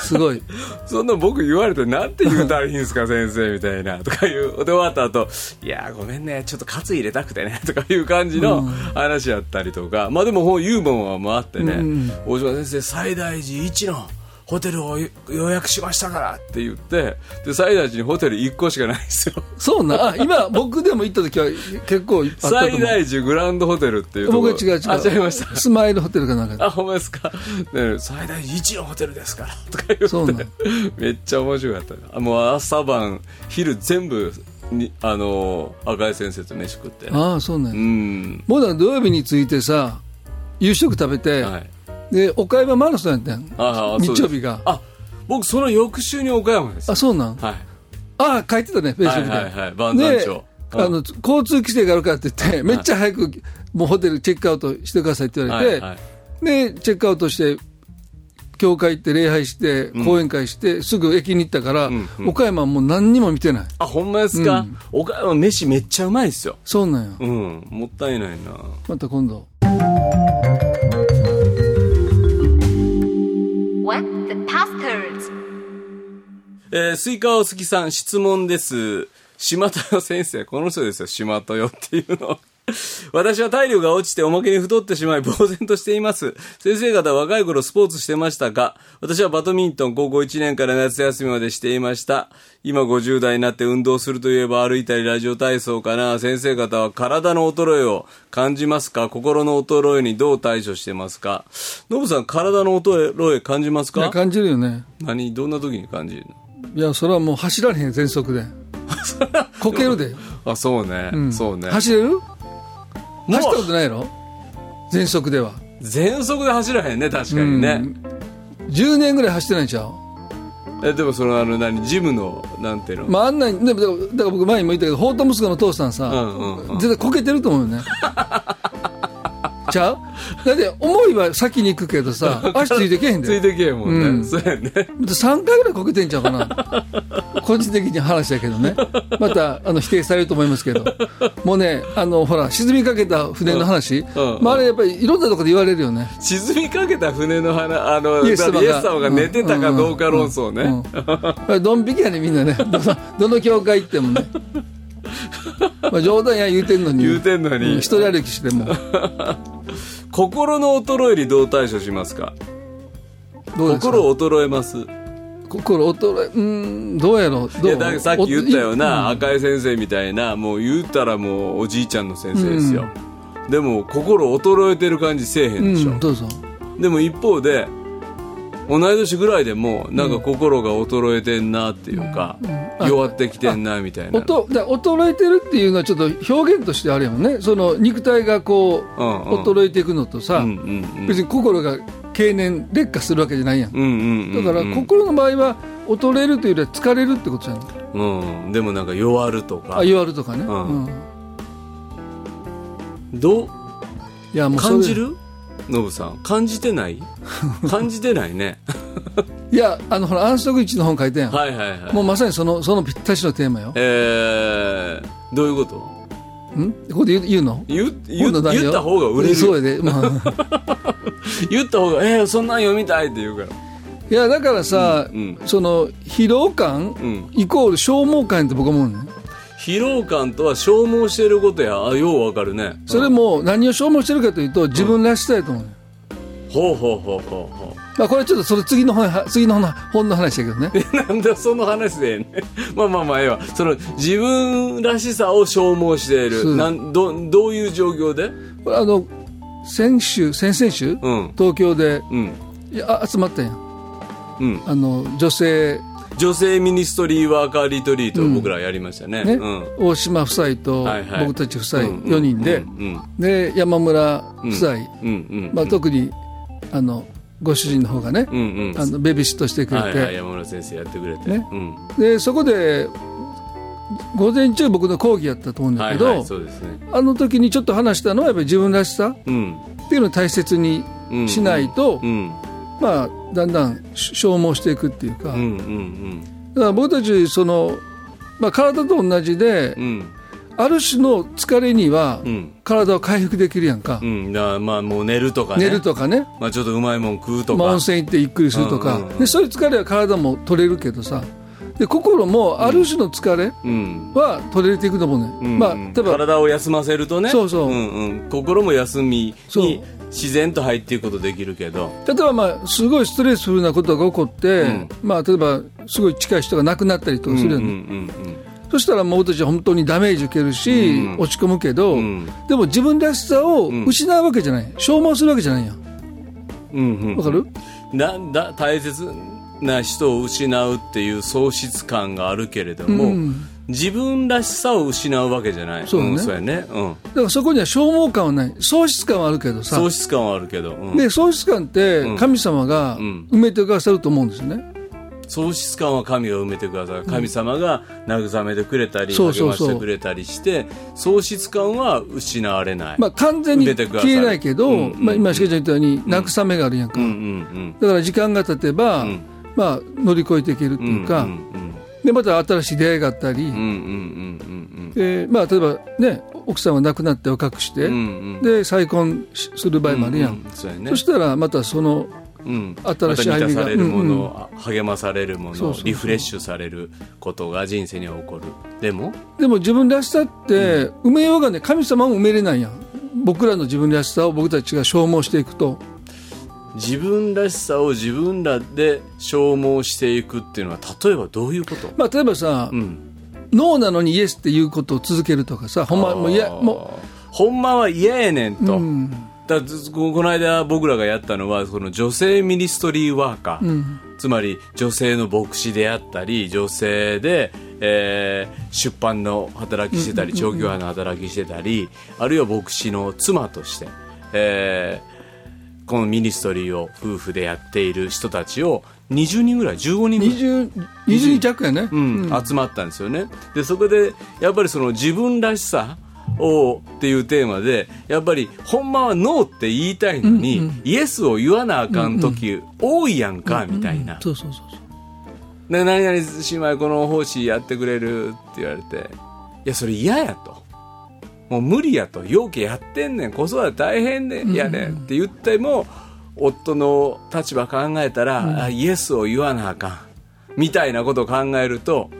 S6: すごい。
S5: そんな僕言われてなんて言うたらいいんですか先生みたいな。とかいう。で終わった後いやごめんね。ちょっとカツ入れたくてね。とかいう感じの話やったりとか、まあでもユーモアもあってね、大島先生最大寺一のホテルを予約しましたからって言ってで最大寺にホテル1個しかないんですよ
S6: そうなあ今僕でも行った時は結構あったと思う
S5: 最大寺グランドホテルっていうとこ
S6: 僕は違う違う
S5: あ違いました
S6: スマイルホテルかなんか
S5: あ、ほんまですか。ね、最大一のホテルですから。とか言
S6: そうな
S5: って。めっちゃ面白かった。あもう朝晩、昼全部に、あの、赤井先生と飯食って。
S6: ああそうなん
S5: う
S6: や、
S5: ん。
S6: もうだ土曜日についてさ夕食食べて、
S5: はい。
S6: で岡山マラソンやったん。日曜日が。
S5: あ、僕その翌週に岡山です。
S6: あそうなん？
S5: はい。
S6: ああ書いてたねフェイスブックで、
S5: はい。はいはい万山町
S6: であの交通規制があるからって言って、めっちゃ早くもうホテルチェックアウトしてくださいって言われて、
S5: はいはい。
S6: でチェックアウトして教会行って礼拝して講演会して、すぐ駅に行ったから、岡山はもう何にも見てない。
S5: あ、ほんまですか、岡山飯めっちゃうまいですよ。
S6: そうなんや、
S5: うん。もったいないな。
S6: また今度
S5: えー、スイカお好きさん質問です。島豊先生、この人ですよ、島豊っていうの。私は体力が落ちておまけに太ってしまい呆然としています。先生方は若い頃スポーツしてましたか私はバドミントン高校1年から夏休みまでしていました。今50代になって運動するといえば歩いたりラジオ体操かな。先生方は体の衰えを感じますか？心の衰えにどう対処してますか？ノブさん、体の衰え感じますか？
S6: 感じるよね
S5: 何？どんな時に感じるの？
S6: いやそれはもう走られへん全速で こけるで、
S5: あ、そうね。
S6: うん
S5: そうね。
S6: 走れる？走ったことないやろ全速では
S5: 全速で走らへんね、確かにね。
S6: 10年ぐらい走ってないんちゃう？
S5: えでも、その、あの、何、ジムの、なんていうの？
S6: まああんなに、でもだから僕前にも言ったけど、ホート息子の父さんさ、
S5: うんうんうん
S6: 絶対こけてると思うよね。ちゃう？だって思いは先に行くけどさ、足ついてけへんで。
S5: ついてけへんもんね。
S6: うん
S5: そうやね。
S6: 3回ぐらいこけてんちゃうかな。個人的に話だけどね。また、あの、否定されると思いますけど。もうね、あの、ほら、沈みかけた船の話。
S5: うんうん
S6: まあ、あれやっぱりいろんなところで言われるよね。
S5: 沈みかけた船の花、あの、イエス
S6: 様が
S5: 寝てたかどうか論争ね。
S6: ドン引きやねみんなねどの教会行ってもねまあ冗談や言うてんのに。
S5: 言うてんのに。
S6: う一人歩きしても。
S5: 心の衰えにどう対処しますか？
S6: どうですか？
S5: 心衰えます？
S6: 心衰えうーんどうやろう？ど
S5: いうや、ださっき言ったような、赤井先生みたいな、もう言ったらもうおじいちゃんの先生ですよ。でも、心衰えてる感じせえへんでしょ。
S6: うんどうぞ。
S5: でも一方で、同い年ぐらいでもなんか心が衰えてんなっていうか、弱ってきてんなみたいな。
S6: 衰えてるっていうのはちょっと表現としてあるよね。その肉体がこう、
S5: うんうん。
S6: 衰えていくのとさ、
S5: うんうんうん。
S6: 別に心が経年劣化するわけじゃないやん、
S5: うんうんうんうん
S6: だから心の場合は衰えるというよりは疲れるってことじゃん
S5: うん、でもなんか弱るとか。
S6: あ弱るとかね、
S5: うん。
S6: うん。
S5: どう？
S6: いやもう
S5: 感じる？ノブさん感じてない？感じてないね。
S6: いやあのほら安息日の本書いたやん、
S5: はいはいはい。
S6: もうまさにそのそのぴったしのテーマよ。
S5: えー、どういうこと？
S6: ん？ここで言うの？
S5: 言う言言った方が売れる
S6: そうやで、まあ。
S5: 言った方がえー、そんなん読みたいって言うから。
S6: いやだからさ、
S5: うんうん。
S6: その疲労感、
S5: ん。
S6: イコール消耗感って僕は思うのね
S5: 疲労感とは消耗してることや。あようわかるね。
S6: それも何を消耗してるかというと自分らしさやと思うのよ、
S5: ほうほうほうほう。ほ
S6: まあ、これちょっとそれ次の本次の本本の話だけどね。
S5: う なんでその話でええね。ん まあまあまあええわ。その自分らしさを消耗している。なんどどういう状況で？
S6: これあの先週先々週、
S5: うん。
S6: 東京で
S5: うん。
S6: いやあ集まったや。ん
S5: うん。
S6: あの女性
S5: 女性ミニストリーワーカーリトリートを僕らやりましたね。
S6: 大島夫妻と僕たち夫妻
S5: うん
S6: 4人で、
S5: うん
S6: で山村夫妻、まあ、特にあのご主人の方がね、あのベビーシットしてくれて、
S5: 山村先生やってくれて、
S6: でそこで午前中僕の講義やったと思うんだけど、あの時にちょっと話したのはやっぱり自分らしさ
S5: うん。
S6: っていうのを大切にしないと、
S5: うん
S6: まあ、だんだん消耗していくっていうか、
S5: うんうん
S6: だから僕たちその、まあ、体と同じで、
S5: うん。うん
S6: ある種の疲れには
S5: うん。
S6: 体を回復できるやんか、
S5: うん。だまあもう寝るとかね。
S6: 寝るとかね、
S5: まあちょっとうまいもん食うとか、
S6: まあ、温泉行ってゆっくりするとか、でそういう疲れは体も取れるけどさ。で心もある種の疲れ
S5: うん。
S6: は取れていくと思うね、
S5: うん。
S6: まあ、例えば。
S5: 体を休ませるとね。
S6: そうそう。ん
S5: うん、心も休み
S6: そう。
S5: に自然と入っていくことできるけど。
S6: 例えばまあすごいストレスフルなことが起こって、
S5: うん。
S6: まあ、例えばすごい近い人が亡くなったりとかするやん、
S5: うんうん
S6: そしたらもう僕たちは本当にダメージ受けるし、
S5: うん。
S6: 落ち込むけど、
S5: うん。
S6: でも自分らしさを
S5: ん。
S6: 失うわけじゃない。消耗するわけじゃないやん
S5: うんうん。うん
S6: わかる、
S5: なんだ大切な人を失うっていう喪失感があるけれども、
S6: うん
S5: 自分らしさを失うわけじゃない。
S6: そうね。
S5: ん、そうやね、うん、
S6: だからそこには消耗感はない。喪失感はあるけどさ。
S5: 喪失感はあるけど、うん。
S6: で喪失感って神様が
S5: ん。
S6: 埋めてくださると思うんですよね、
S5: 喪失感は神が埋めてくださる。神様が慰めてくれたり、
S6: そうそうそう。
S5: 励ましてくれたりして喪失感は失われない、
S6: まあ、完全に消えないけど、
S5: うんうん
S6: まあ、今しかちゃん言ったように慰めがあるやんか、
S5: うんうん
S6: だから時間が経てば、
S5: ん。
S6: まあ、乗り越えていけるって
S5: うん
S6: いうか、
S5: うんうん
S6: でまた新しい出会いがあったり、
S5: うんうんうんうん
S6: でまあ、例えば、ね、奥さんは亡くなって若くして、
S5: うんうん。うん
S6: で再婚しする場合もあるやん、
S5: ううそうやね。
S6: そしたらまたその
S5: うん、
S6: 新しい
S5: また満たされるも
S6: 歩みが。
S5: の、励まされるもの
S6: そうそうそう。
S5: リフレッシュされることが人生には起こる。でも？
S6: でも自分らしさって埋めようがね神様も埋めれないやん。僕らの自分らしさを僕たちが消耗していくと
S5: 自分らしさを自分らで消耗していくっていうのは例えばどういうこと？
S6: まあ例えばさ、
S5: うん。
S6: ノーなのにイエスっていうことを続けるとかさほんまもういやも
S5: ほんまは嫌やねんと、
S6: う、うん。
S5: だこの間僕らがやったのはその女性ミニストリーワーカー、
S6: うん。
S5: つまり女性の牧師であったり女性で、えー出版の働きしてたり調教派の働きしてたりあるいは牧師の妻として、えーこのミニストリーを夫婦でやっている人たちを20人ぐらい15人ぐらい。
S6: 20, 20人弱やね、
S5: うん。集まったんですよね。でそこでやっぱりその自分らしさをっていうテーマでやっぱりほんまはノーって言いたいのに、イエスを言わなあかん時多いやんか、みたいな、
S6: そうそうそうそう。
S5: で何々姉妹この奉仕やってくれるって言われていやそれ嫌やともう無理やと陽気やってんねん。子育て大変ねん。やねんって言っても夫の立場考えたら、あイエスを言わなあかん。みたいなことを考えると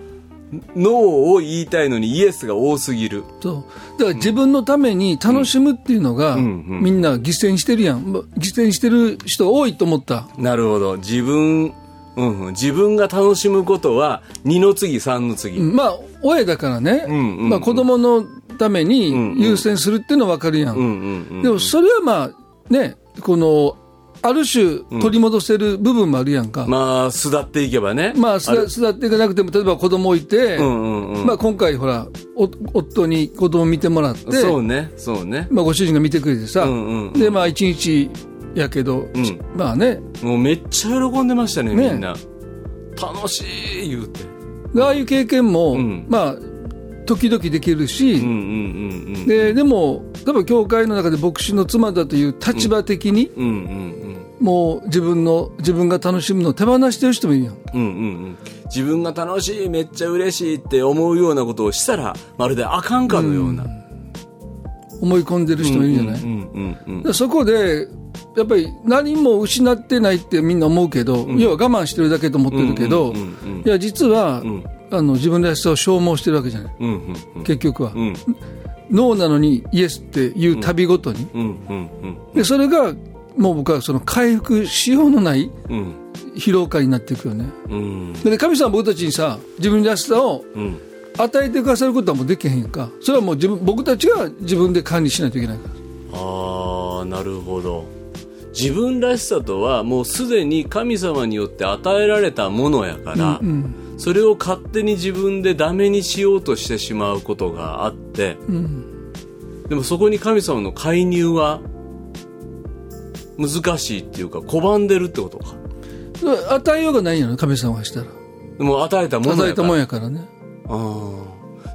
S5: ノーを言いたいのにイエスが多すぎる。
S6: そう。だから自分のために楽しむっていうのが、
S5: ん。うん。
S6: みんな犠牲にしてるやん。ま犠牲にしてる人多いと思った。
S5: なるほど。自分、うん。うん、自分が楽しむことは2の次3の次、
S6: うん。まあ親だからね、
S5: んうんうん。
S6: まあ、子供のために優先するっていうのは分かるやん、
S5: うんうんうん
S6: でもそれはまあねこのある種取り戻せる部分もあるやんか。
S5: まあ、巣立っていけばね。
S6: まあ、巣立っていかなくても、例えば子供いて、
S5: うんうんうん。
S6: まあ今回ほら、お夫に子供見てもらって、
S5: そうね、そうね。
S6: まあご主人が見てくれてさ、
S5: うんうんうん
S6: で、まあ一日やけど、
S5: ん
S6: まあね、
S5: もうめっちゃ喜んでましたね、
S6: ね
S5: みんな。楽しい言うて。
S6: ああいう経験も、
S5: ん
S6: まあ、時々できるし、
S5: うんうんうんうん。
S6: ででも、例えば教会の中で牧師の妻だという立場的に、
S5: うんうん
S6: もう自分の、自分が楽しむのを手放してる人もいるやん。
S5: うん。うんうんうん。自分が楽しい、めっちゃ嬉しいって思うようなことをしたら、まるであかんかのような。
S6: 思い込んでる人もいるんじゃない、そこで、やっぱり何も失ってないってみんな思うけど、要は我慢してるだけと思ってるけど、
S5: うんうんうんうん
S6: いや、実は、
S5: ん
S6: あの自分らしさを消耗してるわけじゃない、
S5: うんうんうん。
S6: 結局は。
S5: うん
S6: ノーなのにイエスっていう旅ごとに。
S5: うんうん
S6: で、それが、もう僕はその回復しようのない
S5: うん。
S6: 疲労感になっていくよね。
S5: うん。
S6: で、神様は僕たちにさ、自分らしさを
S5: うん。
S6: 与えてくださることはもうできへんか。それはもう自分、僕たちが自分で管理しないといけないから。
S5: ああ、なるほど。自分らしさとはもうすでに神様によって与えられたものやから、それを勝手に自分でダメにしようとしてしまうことがあって、でもそこに神様の介入は難しいっていうか拒んでるってことか。
S6: 与えようがないんやろ、神様がしたら。
S5: でも与えたものやから。
S6: 与えたもんやからね。
S5: あー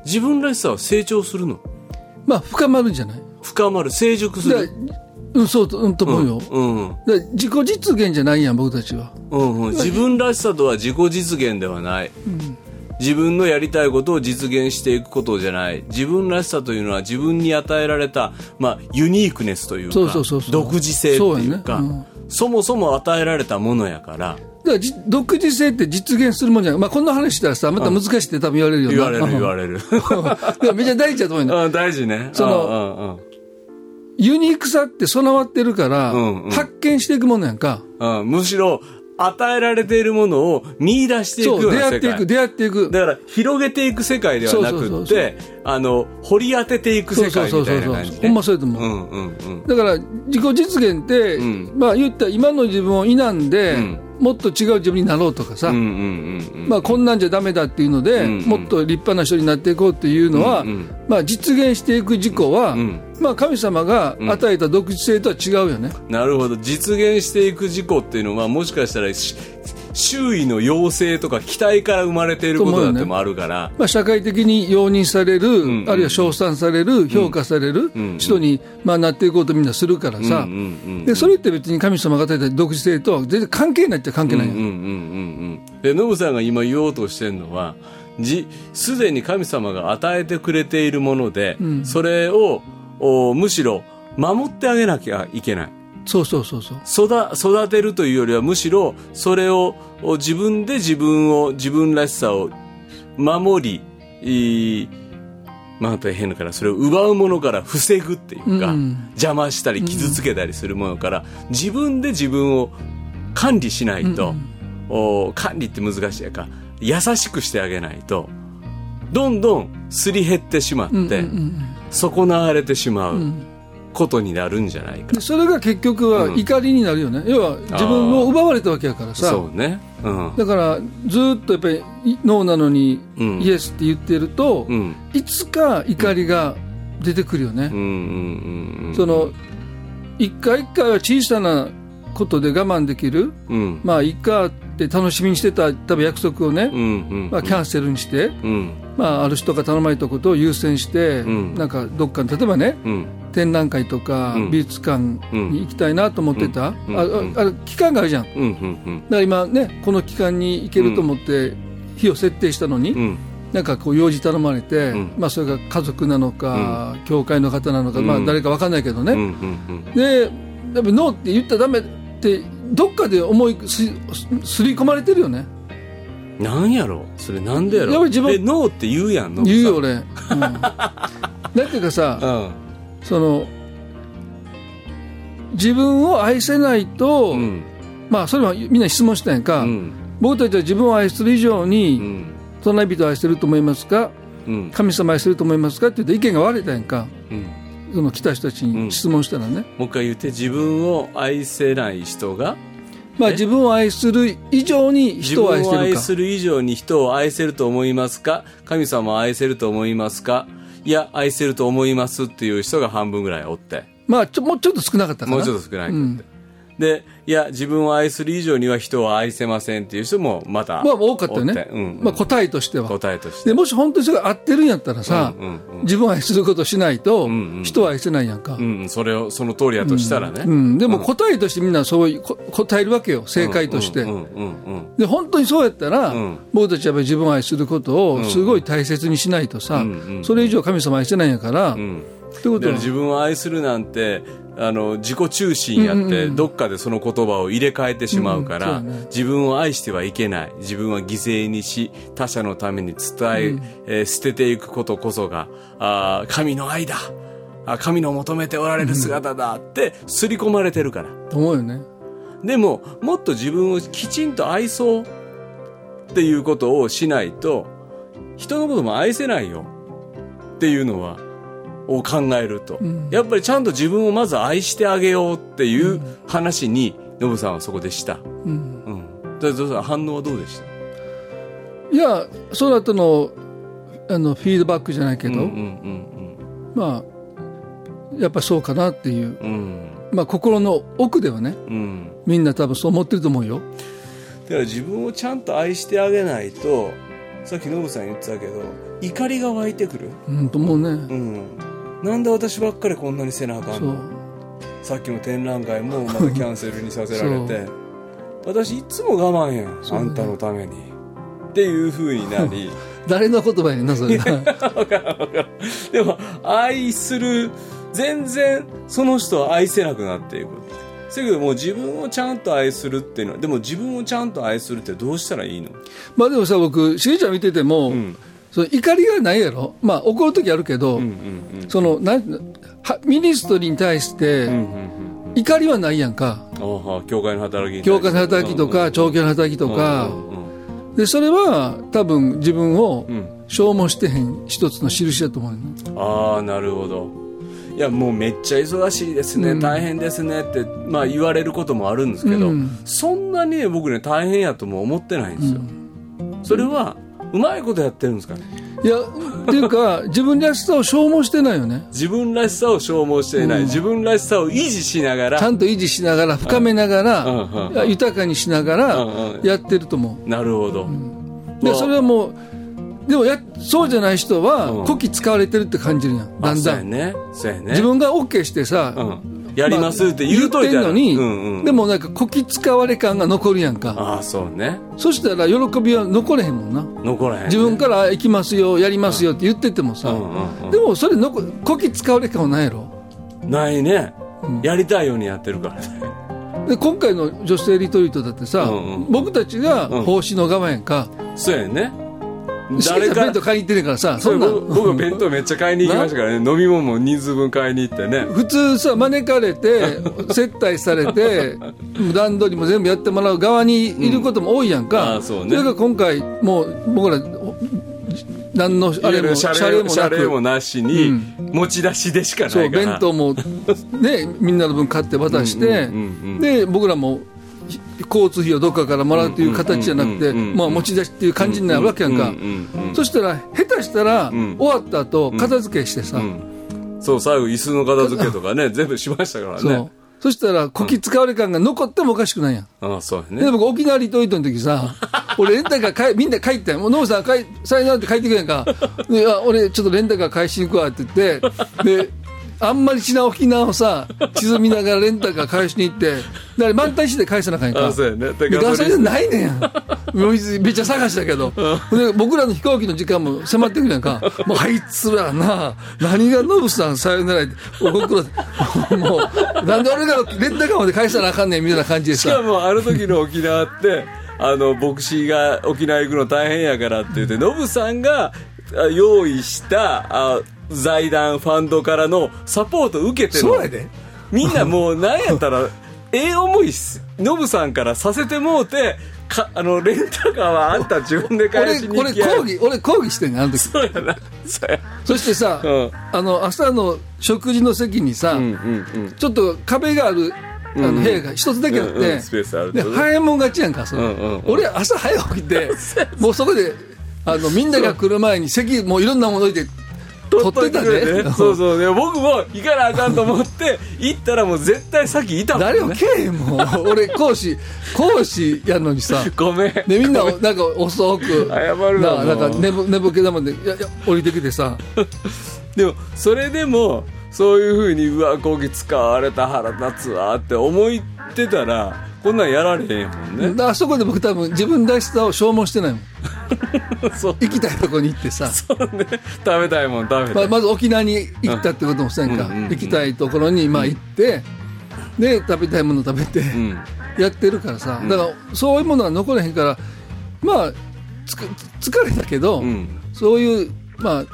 S5: 自分らしさは成長するの？
S6: まあ、深まるんじゃない？
S5: 深まる成熟す
S6: で
S5: る
S6: うん、そうと、うん、と思うよ。
S5: うん
S6: で自己実現じゃないやん、僕たちは。
S5: うんうん、自分らしさとは自己実現ではない、自分のやりたいことを実現していくことじゃない。自分らしさというのは自分に与えられた、まあ、ユニークネスというか
S6: そうそうそうそう。
S5: 独自性っていうか
S6: そうやね。
S5: そもそも与えられたものやから。
S6: だからじ独自性って実現するもんじゃない。まあ、こんな話したらさ、また難しいって多分言われるよな。
S5: 言われる言わ
S6: れ
S5: れる
S6: めっちゃ大事だと思うよ。
S5: うん大事ね。
S6: その
S5: うんうん
S6: ユニークさって備わってるから、
S5: うんうん。
S6: 発見していくものやんか。
S5: むしろ与えられているものを見出していく
S6: 出会っていく、出会っていく。
S5: だから広げていく世界ではなくってあの掘り当てていく世界みたいな感じね
S6: ほんまそうやと思う。
S5: うんうん。うん
S6: だから、自己実現って、
S5: ん。
S6: まあ言ったら今の自分を否んで、
S5: うん
S6: もっと違う自分になろうとかさ、まあこんなんじゃダメだっていうので、
S5: うんうん。
S6: もっと立派な人になっていこうっていうのは、
S5: うんうん。
S6: まあ実現していく事故は、
S5: ん
S6: まあ神様が与えた独自性とは違うよね。
S5: なるほど。実現していく事故っていうのはもしかしたらし周囲の要請とか期待から生まれていることだってもあるから、
S6: まあ、社会的に容認される、
S5: ん
S6: あるいは称賛される、評価される
S5: ん
S6: 人に、まあ、なっていこうとみんなするからさ、
S5: うんうんうん
S6: でそれって別に神様が与えた独自性とは全然関係ないって関係ない
S5: でノブさんが今言おうとしてるのはじすでに神様が与えてくれているもので、それをおむしろ守ってあげなきゃいけない
S6: そうそうそうそう。
S5: 育育てるというよりはむしろそれをお自分で自分を自分らしさを守りいいまあ大変だからそれを奪うものから防ぐっていうか、
S6: うん。
S5: 邪魔したり傷つけたりするものから、自分で自分を管理しないと、お管理って難しいやか。優しくしてあげないとどんどんすり減ってしまって、
S6: うんうんうん
S5: 損なわれてしまうことになるんじゃないか、
S6: でそれが結局は怒りになるよね、要は自分を奪われたわけやからさ。
S5: そうね。うん。
S6: だからずっとやっぱりいノーなのに
S5: うん。
S6: イエスって言ってると、
S5: うん。
S6: いつか怒りが出てくるよね、
S5: うんうんうんうん。
S6: その一回一回は小さなことで我慢できる、
S5: うん。
S6: まあいいかって楽しみにしてた多分約束をね、
S5: うんうん
S6: まあ、キャンセルにして、
S5: うん。
S6: まあ、ある人が頼まれたことを優先して、
S5: ん。
S6: なんかどっかに例えばね
S5: うん。
S6: 展覧会とか
S5: うん。
S6: 美術館に行きたいなと思ってた、
S5: うん。
S6: あ
S5: うん。
S6: あ期間があるじゃん。だか
S5: うんうん。
S6: ら今ねこの期間に行けると思って日を設定したのに、
S5: うん。うん
S6: なんかこう用事頼まれて、
S5: ん。
S6: まあ、それが家族なのか、教会の方なのか、まあ、
S5: うん。
S6: 誰か分かんないけどね、
S5: うんうん。
S6: でやっぱノーって言ったらダメってどっかで思いすすり込まれてるよね。
S5: うんなんやろ？それなんでやろ？
S6: やっぱり自分
S5: えノーって言うやん
S6: 言うよ俺、うん、だっていうかさ
S5: うん。
S6: その自分を愛せないと、
S5: うん。
S6: まあそれはみんな質問したやんか、
S5: うん。
S6: 僕たちは自分を愛する以上
S5: う
S6: に、
S5: ん。
S6: 隣人を愛してると思いますか？
S5: うん。
S6: 神様を愛してると思いますか？って言って意見が割れたやんか。
S5: うん
S6: その来た人たちに質問したらね、
S5: もう一回言って自分を愛せない人が
S6: まあ、自分を愛する以上に
S5: 自
S6: 人を
S5: 愛
S6: 愛してる。か
S5: する以上に人を愛せると思いますか？神様を愛せると思いますか？いや愛せると思いますっていう人が半分ぐらいおって。
S6: まあちょもうちょっと少なかったかな。
S5: もうちょっと少ない。って、
S6: うん
S5: でいや自分を愛する以上には人を愛せませんっていう人もまた
S6: まあ多かったよ
S5: おって
S6: ね、
S5: うん。
S6: まあ、答えとしては。
S5: 答えとして。
S6: でもし本当にそれが合ってるんやったらさ、
S5: うんうんうん。
S6: 自分を愛することをしないと
S5: んうん。
S6: 人を愛せないやんか、
S5: うんうん。それをその通りやとしたらね、
S6: うん、でも答えとしてみんなそういうこ答えるわけよ。正解として、
S5: うんうんうん
S6: で本当にそうやったら、
S5: ん。
S6: 僕たちはやっぱり自分を愛することをすごい大切にしないとさ、それ以上神様愛してないんやから、
S5: ん
S6: ってこと
S5: 自分を愛するなんてあの自己中心やって、どっかでその言葉を入れ替えてしまうから、自分を愛してはいけない。自分は犠牲にし他者のために伝え,、えー捨てていくことこそがあー神の愛だ。あ神の求めておられる姿だって刷り込まれてるから。
S6: と思うよね。
S5: でももっと自分をきちんと愛そうっていうことをしないと人のことも愛せないよっていうのはを考えると、やっぱりちゃんと自分をまず愛してあげようっていう話にノブさんはそこでした、うん。うぞ反応はどうでした？
S6: いやその後のあのフィードバックじゃないけど、
S5: うんうん
S6: まあやっぱそうかなっていう、
S5: うんうん。
S6: まあ、心の奥ではね。
S5: うん。
S6: みんな多分そう思ってると思うよ。
S5: だから自分をちゃんと愛してあげないとさっきノブさん言ってたけど怒りが湧いてくる。
S6: うんと思うね、
S5: うんなんで私ばっかりこんなにせなあかんの？さっきの展覧会もまたキャンセルにさせられて。私いつも我慢やん、あんたのために。っていう風になり。
S6: 誰の言葉やねんなそれな。
S5: でも愛する全然その人は愛せなくなっていく。せやけどもう自分をちゃんと愛するっていうのはでも自分をちゃんと愛するってどうしたらいいの？
S6: まあでもさ僕しげちゃん見てても、
S5: ん
S6: その怒りがないやろ。まあ怒る時あるけど、
S5: うんうん
S6: そのなんはミニストリーに対して、
S5: うんうんうん
S6: 怒りはないやんか。
S5: 教会の働き
S6: 教会の働きとか長期の働きとか。
S5: うんうん
S6: でそれは多分自分を
S5: ん。
S6: 消耗してへん一つの印だと思うよね。
S5: ああなるほど。いやもうめっちゃ忙しいですね、大変ですねって、まあ、言われることもあるんですけど、
S6: うん。
S5: そんなにね僕ね大変やとも思ってないんですよ、それはうまいことやってるんですか？ね
S6: いやっていうか 自分らしさを消耗してないよね。
S5: 自分らしさを消耗してい。ない、自分らしさを維持しながら。
S6: ちゃんと維持しながら深めながら、
S5: うん。うん。
S6: いや豊かにしながら
S5: うんうん。
S6: やってると思う。
S5: なるほど、
S6: でそれはもうでもやそうじゃない人は
S5: うん。
S6: こき使われてるって感じるやん。だ
S5: あ
S6: んだん、
S5: そうやね。そうやね。
S6: 自分が OK してさ、
S5: うん、やりますって言うといたら、
S6: まあ言ってんのに、
S5: うんうん、
S6: でもなんかこき使われ感が残るやんか。
S5: ああそうね。
S6: そしたら喜びは残れへんもんな。
S5: 残らへん、ね、
S6: 自分から行きますよやりますよって言っててもさ、
S5: うんうんうん。
S6: でもそれのここき使われ感はないやろ？
S5: ないね、やりたいようにやってるからね。
S6: で今回の女性リトリートだってさ、
S5: うんうん。
S6: 僕たちが奉仕の側やんか、
S5: そうやね
S6: 誰か弁当買いに行ってねえからさ
S5: そ
S6: そんな
S5: 僕弁当めっちゃ買いに行きましたからね。飲み物も人数分買いに行ってね。
S6: 普通さ招かれて 接待されて段取りも全部やってもらう側にいることも多いやんか、
S5: うん。そうね。
S6: れが今回もう僕ら何のあれも
S5: 謝
S6: 謝礼もな
S5: しに、持ち出しでしか
S6: そ
S5: ないうから。
S6: 弁当もねみんなの分買って渡して
S5: うんうんうんうん
S6: で僕らもひ交通費をどっかからもらうという形じゃなくてまあ持ち出しっていう感じになるわけやんか。そしたら下手したら
S5: ん。
S6: 終わった後片付けしてさ。
S5: そう最後椅子の片付けとかね 全部しましたから
S6: そう。
S5: ね
S6: そしたらこき使われ感が残ってもおかしくないやん。
S5: ああそうやね。
S6: で僕沖縄リトリートの時さ 俺レンタカー買いみんな帰ったよもうノブさん帰さよならって帰ってくれんか。でいや俺ちょっとレンタカー返しに行くわって言ってであんまりしな沖縄をさ地図見ながらレンタカー返しに行ってだから満タンして返さなあかんか。
S5: あそうやね。で
S6: でガソリン
S5: ガ
S6: ないねん。めっちゃ探したけど。で僕らの飛行機の時間も迫ってくるやんか。もうあいつらな何がノブさんさよならって僕らもうなんで俺がレンタカーまで返さなあかんねんみたいな感じで
S5: しか
S6: さ
S5: もあの時の沖縄ってあの牧師が沖縄行くの大変やからって言ってノブさんがあ用意したあ財団ファンドからのサポート受けての。
S6: そうやで。
S5: みんなもうなんやったら ええ思いすノブさんからさせてもうてかあのレンタカーはあんた自分で返
S6: 俺
S5: しに
S6: 俺
S5: 行きや
S6: 抗議俺抗議してんねんあの時。
S5: そうやな。そうや。
S6: そしてさ、
S5: うん。
S6: あの朝の食事の席にさ、
S5: うんうんうん。
S6: ちょっと壁があるあの部屋が一つだけあって、
S5: うんうんスペースある
S6: で早いもん勝ちやんかそれ、
S5: うんうんうん。
S6: 俺朝早起きて もうそこであのみんなが来る前に席もういろんなもの置いて取っ
S5: とい
S6: で
S5: てくれてそうそう。で僕も行かなあかんと思って行ったらもう絶対先いたもん、ね、
S6: 誰もけえへんもん。俺講師講師やのにさ。
S5: ごめん。
S6: でみんななんか遅く。
S5: 謝るな
S6: ななんか寝ぼ寝ぼけだもんでいやいや降りてきてさ。
S5: でもそれでもそういうふうにうわこき使われた腹立つわって思ってたらこんなんやられへんもんね。
S6: であそこで僕多分自分らしさを消耗してないもん。
S5: そう。
S6: 行きたいとこに行ってさ。
S5: そうね。食べたいもん食べたい、
S6: ままず沖縄に行ったってこともせんか、
S5: うん。うん。うん。
S6: 行きたいところにまあ行って、で食べたいもの食べて、
S5: うん。
S6: やってるからさ。だからそういうものは残れへんからまあつく疲れたけど、
S5: うん。
S6: そういうまあ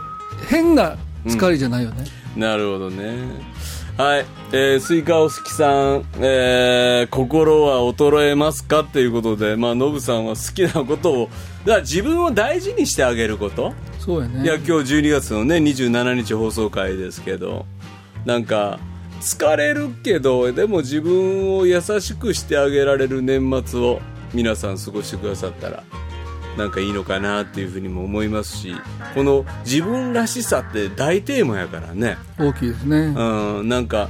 S6: 変な疲れじゃないよね、
S5: なるほどねはい、えー、スイカお好きさん、えー、心は衰えますか？っていうことで、まあ、ノブさんは好きなことを、だから自分を大事にしてあげること、
S6: そうやね。
S5: いや、今日12月のね、27日放送回ですけど、なんか、疲れるけど、でも自分を優しくしてあげられる年末を皆さん過ごしてくださったら、なんかいいのかなっていうふうにも思いますし、この自分らしさって大テーマやからね。
S6: 大きいですね、
S5: うん、なんか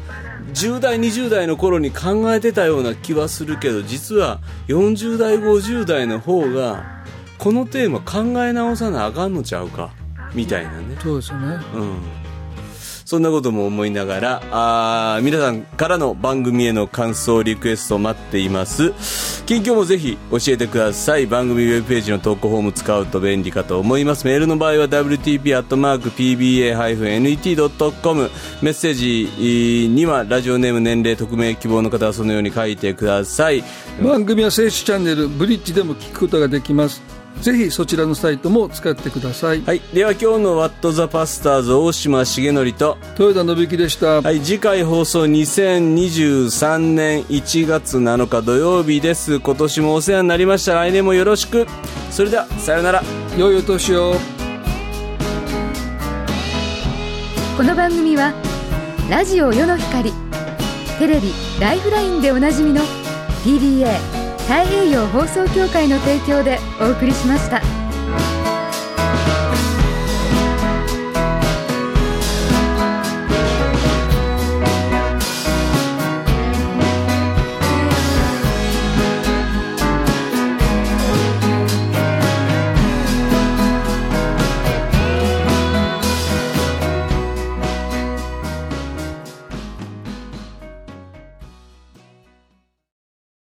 S5: 10代20代の頃に考えてたような気はするけど実は40代50代の方がこのテーマ考え直さなあかんのちゃうかみたいなね。
S6: そうですよね。
S5: うんそんなことも思いながらあー皆さんからの番組への感想リクエスト待っています。近況もぜひ教えてください。番組ウェブページの投稿フォーム使うと便利かと思います。メールの場合は wtp.pba-net.com メッセージにはラジオネーム年齢匿名希望の方はそのように書いてください。
S6: 番組は聖書チャンネルブリッジでも聞くことができます。ぜひそちらのサイトも使ってください、
S5: はいでは今日の「ワット・ザ・パスターズ」大島重則と
S6: 豊田信之でした、
S5: はい、次回放送2023年1月7日土曜日です。今年もお世話になりました。来年もよろしく。それでは、さよなら。
S6: 良いお年を
S7: この番組はラジオ世の光テレビ「ライフライン」でおなじみの PBA 太平洋放送協会の提供でお送りしました。